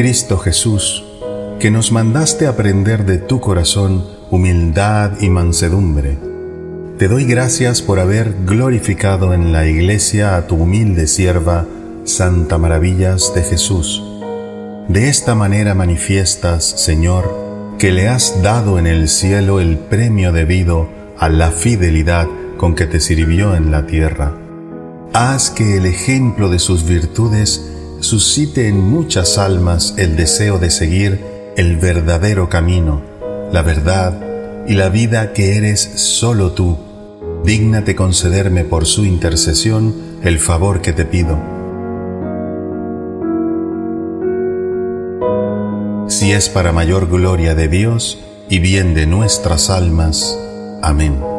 Cristo Jesús, que nos mandaste aprender de tu corazón humildad y mansedumbre. Te doy gracias por haber glorificado en la iglesia a tu humilde sierva, Santa Maravillas de Jesús. De esta manera manifiestas, Señor, que le has dado en el cielo el premio debido a la fidelidad con que te sirvió en la tierra. Haz que el ejemplo de sus virtudes suscite en muchas almas el deseo de seguir el verdadero camino, la verdad y la vida que eres solo tú. Dígnate concederme por su intercesión el favor que te pido. Si es para mayor gloria de Dios y bien de nuestras almas. Amén.